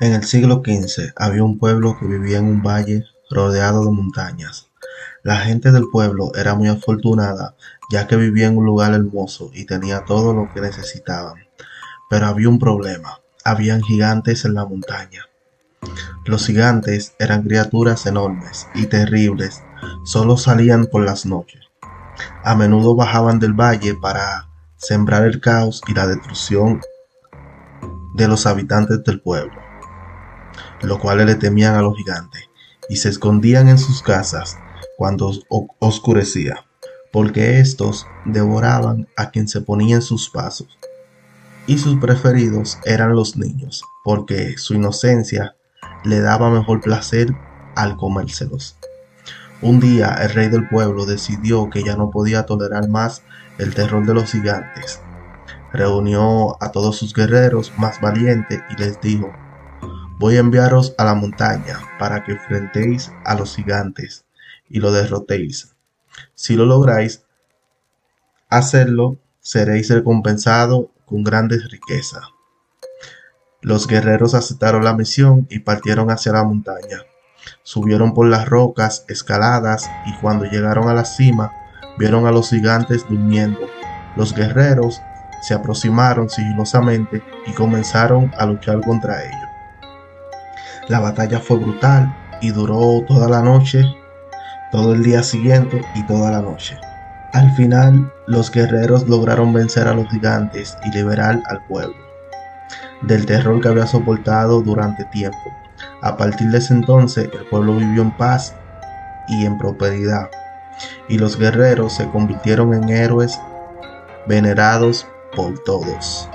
En el siglo XV había un pueblo que vivía en un valle rodeado de montañas. La gente del pueblo era muy afortunada ya que vivía en un lugar hermoso y tenía todo lo que necesitaban. Pero había un problema, habían gigantes en la montaña. Los gigantes eran criaturas enormes y terribles, solo salían por las noches. A menudo bajaban del valle para sembrar el caos y la destrucción de los habitantes del pueblo los cuales le temían a los gigantes, y se escondían en sus casas cuando oscurecía, porque éstos devoraban a quien se ponía en sus pasos. Y sus preferidos eran los niños, porque su inocencia le daba mejor placer al comérselos. Un día el rey del pueblo decidió que ya no podía tolerar más el terror de los gigantes. Reunió a todos sus guerreros más valientes y les dijo, Voy a enviaros a la montaña para que enfrentéis a los gigantes y lo derrotéis. Si lo lográis hacerlo, seréis recompensados con grandes riquezas. Los guerreros aceptaron la misión y partieron hacia la montaña. Subieron por las rocas escaladas y cuando llegaron a la cima vieron a los gigantes durmiendo. Los guerreros se aproximaron sigilosamente y comenzaron a luchar contra ellos. La batalla fue brutal y duró toda la noche, todo el día siguiente y toda la noche. Al final, los guerreros lograron vencer a los gigantes y liberar al pueblo del terror que había soportado durante tiempo. A partir de ese entonces, el pueblo vivió en paz y en prosperidad, y los guerreros se convirtieron en héroes venerados por todos.